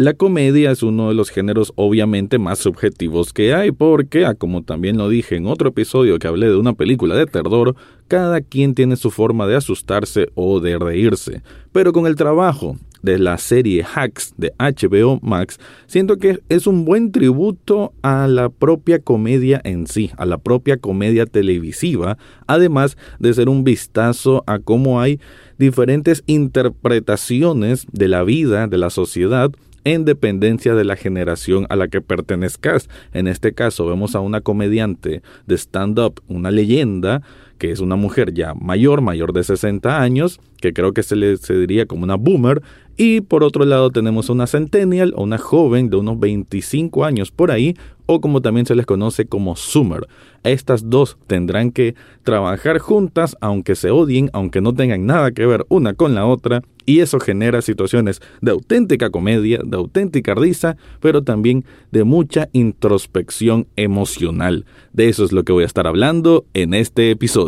La comedia es uno de los géneros obviamente más subjetivos que hay porque, ah, como también lo dije en otro episodio que hablé de una película de terror, cada quien tiene su forma de asustarse o de reírse. Pero con el trabajo de la serie Hacks de HBO Max, siento que es un buen tributo a la propia comedia en sí, a la propia comedia televisiva, además de ser un vistazo a cómo hay diferentes interpretaciones de la vida, de la sociedad, en dependencia de la generación a la que pertenezcas. En este caso vemos a una comediante de stand-up, una leyenda, que es una mujer ya mayor, mayor de 60 años, que creo que se le se diría como una boomer, y por otro lado tenemos una centennial o una joven de unos 25 años por ahí, o como también se les conoce como Summer. Estas dos tendrán que trabajar juntas aunque se odien, aunque no tengan nada que ver una con la otra, y eso genera situaciones de auténtica comedia, de auténtica risa, pero también de mucha introspección emocional. De eso es lo que voy a estar hablando en este episodio.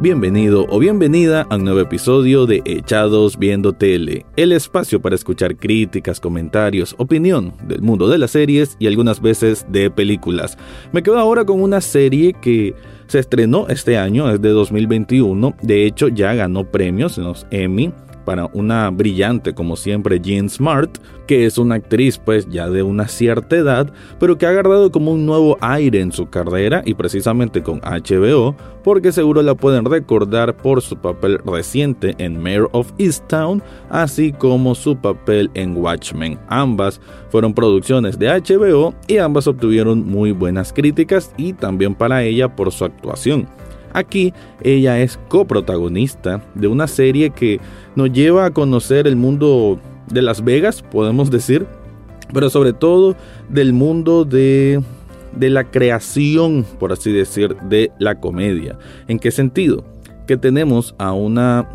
Bienvenido o bienvenida a un nuevo episodio de Echados Viendo Tele, el espacio para escuchar críticas, comentarios, opinión del mundo de las series y algunas veces de películas. Me quedo ahora con una serie que se estrenó este año, es de 2021, de hecho ya ganó premios en los Emmy para una brillante como siempre Jean Smart, que es una actriz pues ya de una cierta edad, pero que ha agarrado como un nuevo aire en su carrera y precisamente con HBO, porque seguro la pueden recordar por su papel reciente en Mayor of Easttown, así como su papel en Watchmen. Ambas fueron producciones de HBO y ambas obtuvieron muy buenas críticas y también para ella por su actuación. Aquí ella es coprotagonista de una serie que nos lleva a conocer el mundo de Las Vegas, podemos decir, pero sobre todo del mundo de, de la creación, por así decir, de la comedia. ¿En qué sentido? Que tenemos a una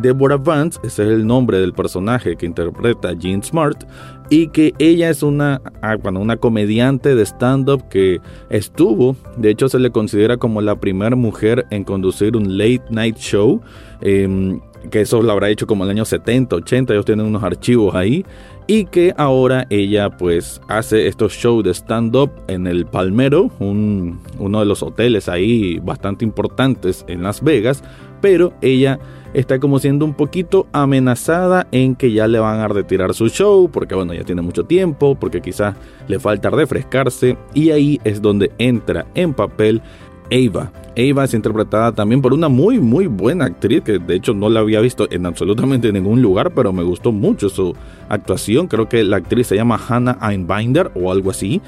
Deborah Vance, ese es el nombre del personaje que interpreta Jean Smart, y que ella es una, ah, una comediante de stand-up que estuvo, de hecho se le considera como la primera mujer en conducir un late night show, em, que eso lo habrá hecho como en el año 70, 80, ellos tienen unos archivos ahí, y que ahora ella pues hace estos shows de stand-up en el Palmero, uno de los hoteles ahí bastante importantes en Las Vegas, pero ella está como siendo un poquito amenazada en que ya le van a retirar su show, porque bueno, ya tiene mucho tiempo, porque quizás le falta refrescarse, y ahí es donde entra en papel Ava. Ava es interpretada también por una muy muy buena actriz que de hecho no la había visto en absolutamente ningún lugar, pero me gustó mucho su actuación. Creo que la actriz se llama Hannah Einbinder o algo así.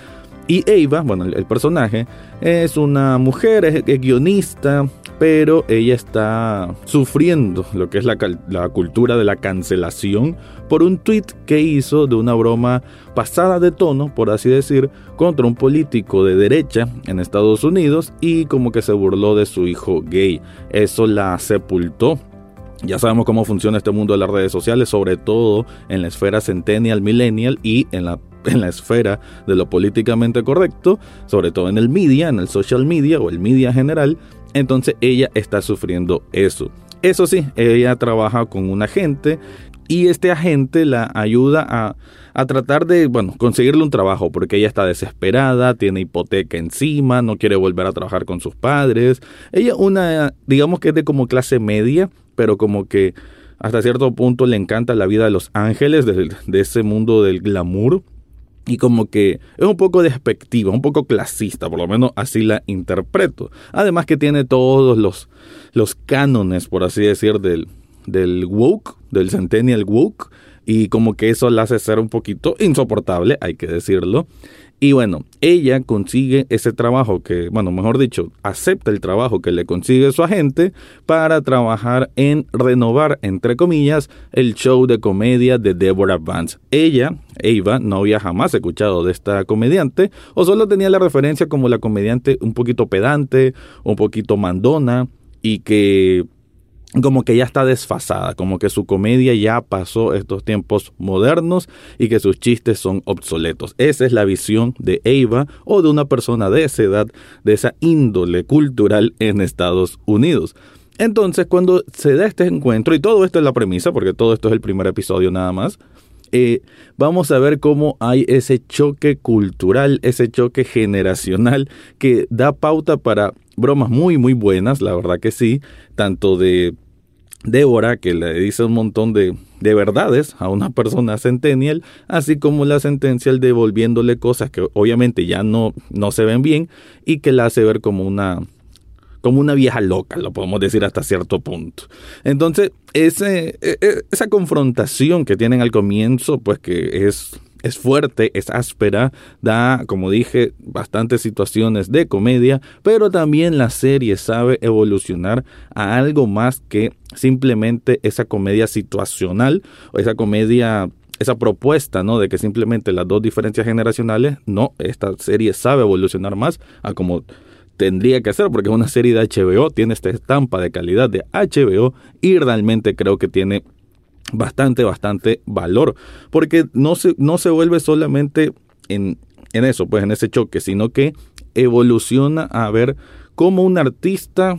Y Ava, bueno, el, personaje, es una mujer, es, guionista, pero ella está sufriendo lo que es la, la, cultura de la cancelación por un tweet que hizo de una broma pasada de tono, por así decir, contra un político de derecha en Estados Unidos y como que se burló de su hijo gay. Eso la sepultó ya sabemos cómo funciona este mundo de las redes sociales, sobre todo en la esfera centennial, millennial y en la en la esfera de lo políticamente correcto, sobre todo en el media, en el social media o el media general, entonces ella está sufriendo eso. Eso sí, ella trabaja con un agente y este agente la ayuda a, a, tratar de, bueno, conseguirle un trabajo porque ella está desesperada, tiene hipoteca encima, no quiere volver a trabajar con sus padres. Ella una, digamos que es de como clase media, pero como que hasta cierto punto le encanta la vida de los ángeles, de, de ese mundo del glamour y como que es un poco despectiva, un poco clasista, por lo menos así la interpreto. Además que tiene todos los, los cánones, por así decir, del, del woke, del centennial woke, y como que eso la hace ser un poquito insoportable, hay que decirlo. Y bueno, ella consigue ese trabajo que, bueno, mejor dicho, acepta el trabajo que le consigue su agente para trabajar en renovar, entre comillas, el show de comedia de Deborah Vance. Ella, Eva, no había jamás escuchado de esta comediante o solo tenía la referencia como la comediante un poquito pedante, un poquito mandona y que como que ya está desfasada, como que su comedia ya pasó estos tiempos modernos y que sus chistes son obsoletos. Esa es la visión de Eva o de una persona de esa edad, de esa índole cultural en Estados Unidos. Entonces, cuando se da este encuentro, y todo esto es la premisa, porque todo esto es el primer episodio nada más, eh, vamos a ver cómo hay ese choque cultural, ese choque generacional que da pauta para bromas muy, muy buenas, la verdad que sí, tanto de Débora, que le dice un montón de, de, verdades a una persona centennial, así como la sentencia devolviéndole cosas que obviamente ya no, no se ven bien y que la hace ver como una, como una vieja loca, lo podemos decir hasta cierto punto. Entonces, ese, e, e, esa confrontación que tienen al comienzo, pues que es es fuerte, es áspera, da, como dije, bastantes situaciones de comedia, pero también la serie sabe evolucionar a algo más que simplemente esa comedia situacional o esa comedia esa propuesta, ¿no? De que simplemente las dos diferencias generacionales, no, esta serie sabe evolucionar más a como tendría que hacer, porque es una serie de HBO, tiene esta estampa de calidad de HBO y realmente creo que tiene bastante, bastante valor, porque no se, no se vuelve solamente en, en eso, pues en ese choque, sino que evoluciona a ver cómo un artista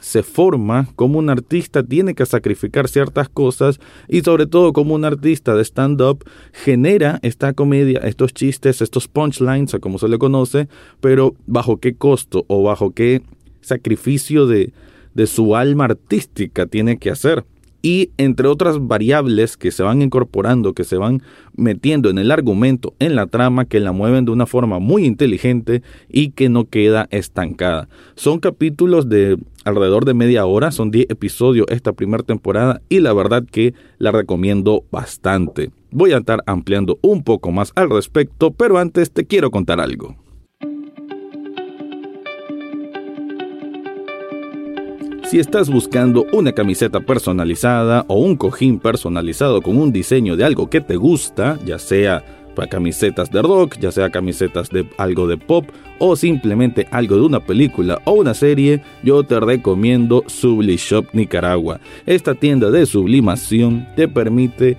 se forma, cómo un artista tiene que sacrificar ciertas cosas y sobre todo cómo un artista de stand-up genera esta comedia, estos chistes, estos punchlines, o como se le conoce, pero bajo qué costo o bajo qué sacrificio de, de su alma artística tiene que hacer y entre otras variables que se van incorporando, que se van metiendo en el argumento, en la trama, que la mueven de una forma muy inteligente y que no queda estancada. Son capítulos de alrededor de media hora, son 10 episodios esta primera temporada y la verdad que la recomiendo bastante. Voy a estar ampliando un poco más al respecto, pero antes te quiero contar algo. Si estás buscando una camiseta personalizada o un cojín personalizado con un diseño de algo que te gusta, ya sea para camisetas de rock, ya sea camisetas de algo de pop o simplemente algo de una película o una serie, yo te recomiendo Shop Nicaragua. Esta tienda de sublimación te permite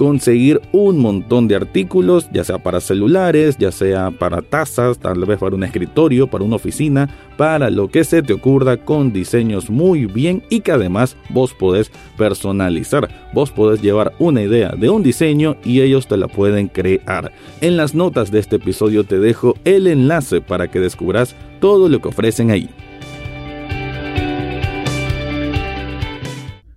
conseguir un montón de artículos, ya sea para celulares, ya sea para tazas, tal vez para un escritorio, para una oficina, para lo que se te ocurra con diseños muy bien y que además vos podés personalizar. Vos podés llevar una idea de un diseño y ellos te la pueden crear. En las notas de este episodio te dejo el enlace para que descubras todo lo que ofrecen ahí.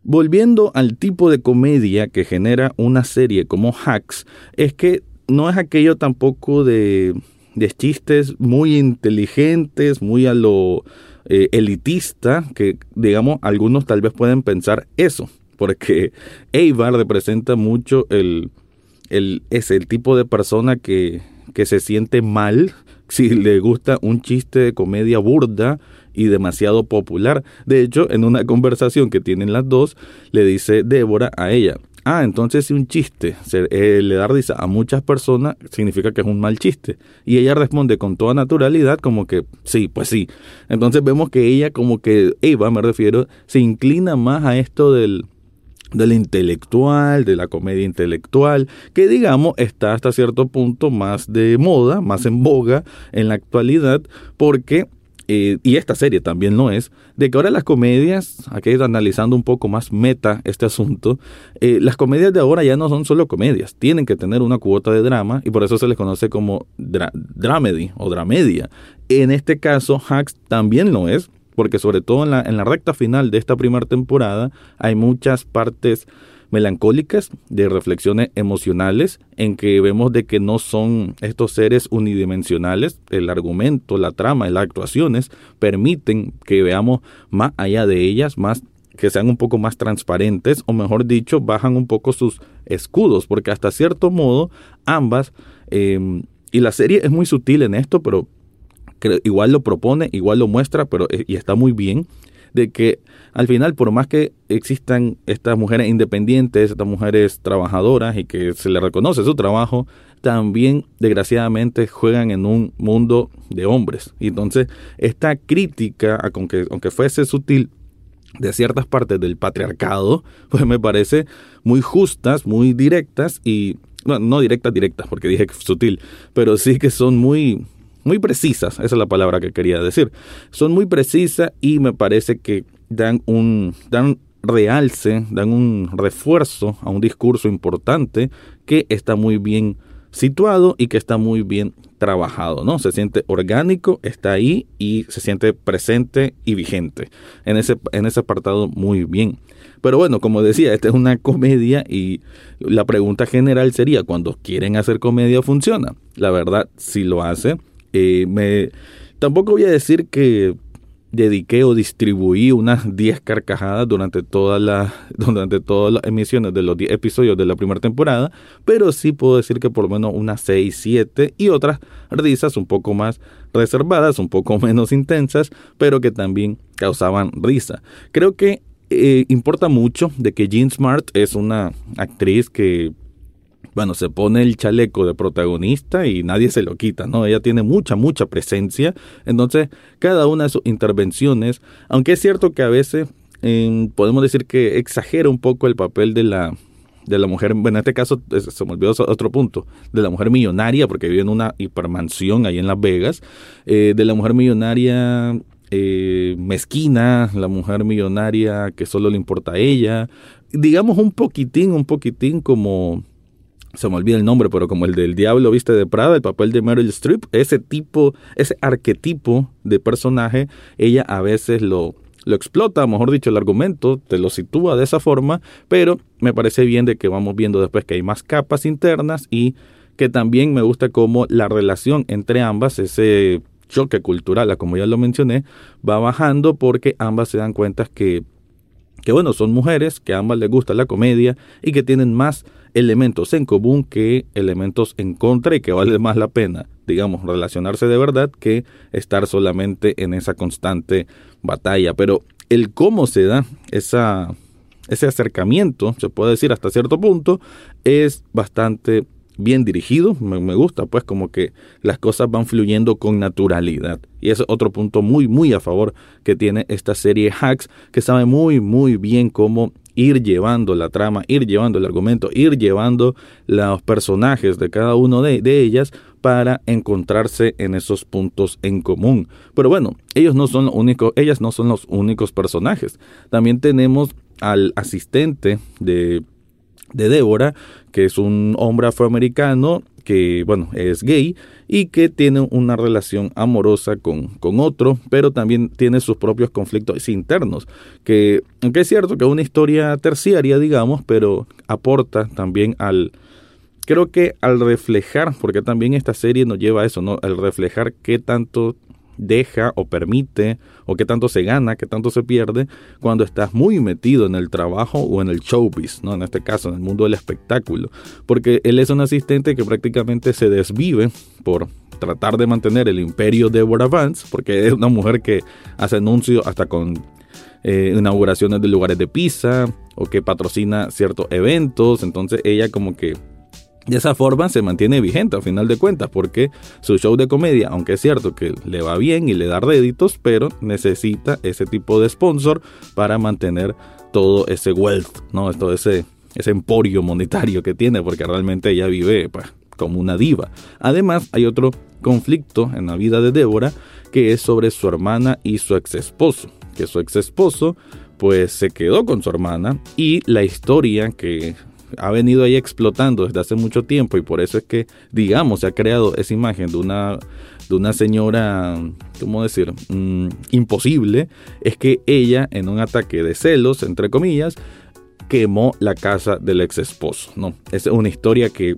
Volviendo al tipo de comedia que genera una serie como Hacks, es que no es aquello tampoco de, de chistes muy inteligentes, muy a lo eh, elitista, que digamos algunos tal vez pueden pensar eso, porque Eibar representa mucho el, el, es el tipo de persona que, que se siente mal si le gusta un chiste de comedia burda y demasiado popular. De hecho, en una conversación que tienen las dos, le dice Débora a ella, ah, entonces si un chiste eh, le da risa a muchas personas, significa que es un mal chiste. Y ella responde con toda naturalidad como que sí, pues sí. Entonces vemos que ella como que, Eva me refiero, se inclina más a esto del del intelectual, de la comedia intelectual, que digamos está hasta cierto punto más de moda, más en boga en la actualidad, porque eh, y esta serie también lo es, de que ahora las comedias, aquí analizando un poco más meta este asunto, eh, las comedias de ahora ya no son solo comedias, tienen que tener una cuota de drama y por eso se les conoce como dramedy o dramedia. En este caso, Hacks también lo es, porque sobre todo en la, en la recta final de esta primera temporada hay muchas partes melancólicas, de reflexiones emocionales, en que vemos de que no son estos seres unidimensionales, el argumento, la trama, las actuaciones permiten que veamos más allá de ellas, más que sean un poco más transparentes, o mejor dicho, bajan un poco sus escudos, porque hasta cierto modo ambas, em, y la serie es muy sutil en esto, pero igual lo propone, igual lo muestra, pero eh, y está muy bien, de que al final, por más que existan estas mujeres independientes, estas mujeres trabajadoras y que se les reconoce su trabajo, también desgraciadamente juegan en un mundo de hombres. Y entonces, esta crítica, aunque, aunque fuese sutil, de ciertas partes del patriarcado, pues me parece muy justas, muy directas y, bueno, no directas, directas, porque dije sutil, pero sí que son muy, muy precisas, esa es la palabra que quería decir. Son muy precisas y me parece que dan un, dan realce, dan un refuerzo a un discurso importante que está muy bien situado y que está muy bien trabajado, ¿no? Se siente orgánico, está ahí y se siente presente y vigente. En ese, en ese apartado muy bien. Pero bueno, como decía, esta es una comedia y la pregunta general sería, cuando quieren hacer comedia funciona. La verdad, si lo hace. Eh, me, tampoco voy a decir que dediqué o distribuí unas 10 carcajadas durante, toda la, durante todas las emisiones de los 10 episodios de la primera temporada, pero sí puedo decir que por lo menos unas 6, 7 y otras risas un poco más reservadas, un poco menos intensas, pero que también causaban risa. Creo que eh, importa mucho de que Jean Smart es una actriz que bueno, se pone el chaleco de protagonista y nadie se lo quita, ¿no? Ella tiene mucha, mucha presencia. Entonces, cada una de sus intervenciones, aunque es cierto que a veces em, podemos decir que exagera un poco el papel de la, de la mujer, bueno, en este caso se me olvidó otro punto, de la mujer millonaria, porque vive en una hipermansión ahí en Las Vegas, eh, de la mujer millonaria eh, mezquina, la mujer millonaria que solo le importa a ella, digamos un poquitín, un poquitín como se me olvida el nombre, pero como el del Diablo Viste de Prada, el papel de Meryl Streep, ese tipo, ese arquetipo de personaje, ella a veces lo, lo explota, mejor dicho, el argumento, te lo sitúa de esa forma, pero me parece bien de que vamos viendo después que hay más capas internas y que también me gusta como la relación entre ambas, ese choque cultural, como ya lo mencioné, va bajando porque ambas se dan cuenta que, que bueno, son mujeres, que a ambas les gusta la comedia y que tienen más elementos en común que elementos en contra y que vale más la pena, digamos, relacionarse de verdad que estar solamente en esa constante batalla. Pero el cómo se da esa, ese acercamiento, se puede decir hasta cierto punto, es bastante bien dirigido, me, me, gusta pues como que las cosas van fluyendo con naturalidad y es otro punto muy muy a favor que tiene esta serie Hacks que sabe muy muy bien cómo ir llevando la trama, ir llevando el argumento, ir llevando los personajes de cada uno de, ellas para encontrarse en esos puntos en común. Pero bueno, ellos no son los únicos, ellas no son los únicos personajes. También tenemos al asistente de, de Débora, que es un hombre afroamericano que, bueno, es gay y que tiene una relación amorosa con, con otro, pero también tiene sus propios conflictos internos, que aunque es cierto que es una historia terciaria, digamos, pero aporta también al, creo que al reflejar, porque también esta serie nos lleva a eso, ¿no? Al reflejar qué tanto deja o permite o qué tanto se gana, qué tanto se pierde cuando estás muy metido en el trabajo o en el showbiz, ¿no? En este caso, en el mundo del espectáculo. Porque él es un asistente que prácticamente se desvive por tratar de mantener el imperio de Deborah Vance, porque es una mujer que hace anuncios hasta con eh, inauguraciones de lugares de pizza o que patrocina ciertos eventos, entonces ella como que de esa forma se mantiene vigente a final de cuentas, porque su show de comedia, aunque es cierto que le va bien y le da réditos, pero necesita ese tipo de sponsor para mantener todo ese wealth, ¿no? Todo ese, ese emporio monetario que tiene, porque realmente ella vive pues, como una diva. Además, hay otro conflicto en la vida de Débora que es sobre su hermana y su ex esposo, que su ex esposo pues se quedó con su hermana y la historia que ha venido ahí explotando desde hace mucho tiempo y por eso es que, digamos, se ha creado esa imagen de una, de una señora, ¿cómo decir?, mm, imposible, es que ella, en un ataque de celos, entre comillas, quemó la casa del ex esposo, ¿no? Es una historia que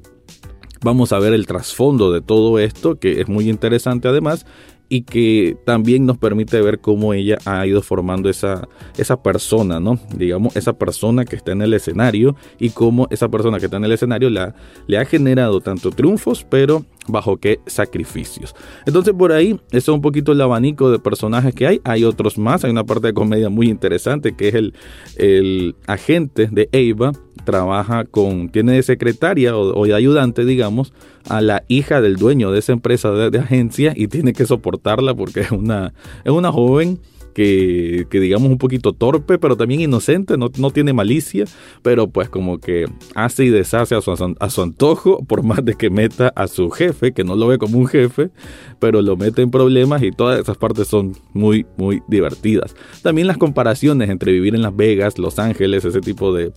vamos a ver el trasfondo de todo esto, que es muy interesante además, y que también nos permite ver cómo ella ha ido formando esa, esa persona, ¿no? Digamos, esa persona que está en el escenario y cómo esa persona que está en el escenario la, le ha generado tanto triunfos, pero bajo qué sacrificios. Entonces por ahí, eso es un poquito el abanico de personajes que hay. Hay otros más, hay una parte de comedia muy interesante que es el, el agente de Eva, trabaja con, tiene de secretaria o, de ayudante, digamos, a la hija del dueño de esa empresa de, agencia y tiene que soportarla porque es una, es una joven que, digamos un poquito torpe, pero también inocente, no, no, tiene malicia, pero pues como que hace y deshace a su, a su antojo, por más de que meta a su jefe, que no lo ve como un jefe, pero lo mete en problemas y todas esas partes son muy, muy divertidas. También las comparaciones entre vivir en Las Vegas, Los Ángeles, ese tipo de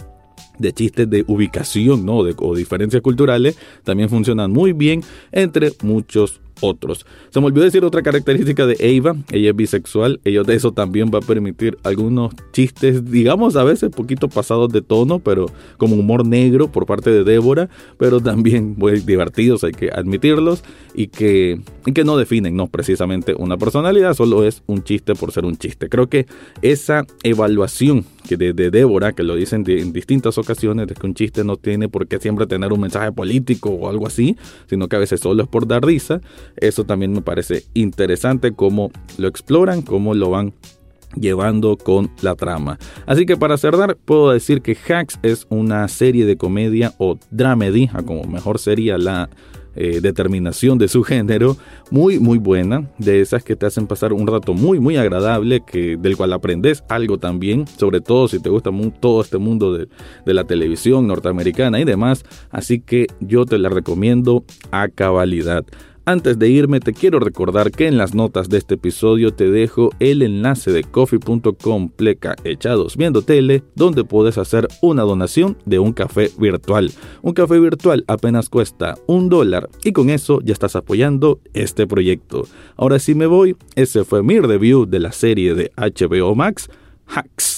de chistes de ubicación ¿no? de, o diferencias culturales también funcionan muy bien entre muchos otros. Se me olvidó decir otra característica de Eva, ella es bisexual, ella de eso también va a permitir algunos chistes, digamos a veces poquito pasados de tono, pero como humor negro por parte de Débora, pero también muy divertidos, hay que admitirlos, y que, que no definen no precisamente una personalidad, solo es un chiste por ser un chiste. Creo que esa evaluación que de, Débora, que lo dicen en distintas ocasiones, de que un chiste no tiene por qué siempre tener un mensaje político o algo así, sino que a veces solo es por dar risa, eso también me parece interesante cómo lo exploran, cómo lo van llevando con la trama. Así que para cerrar, puedo decir que Hacks es una serie de comedia o dramedy, como mejor sería la eh, determinación de su género, muy muy buena, de esas que te hacen pasar un rato muy muy agradable, que, del cual aprendes algo también, sobre todo si te gusta todo este mundo de, de la televisión norteamericana y demás, así que yo te la recomiendo a cabalidad. Antes de irme te quiero recordar que en las notas de este episodio te dejo el enlace de coffee.com pleca echados viendo tele donde puedes hacer una donación de un café virtual. Un café virtual apenas cuesta un dólar y con eso ya estás apoyando este proyecto. Ahora sí me voy, ese fue mi review de la serie de HBO Max, Hacks.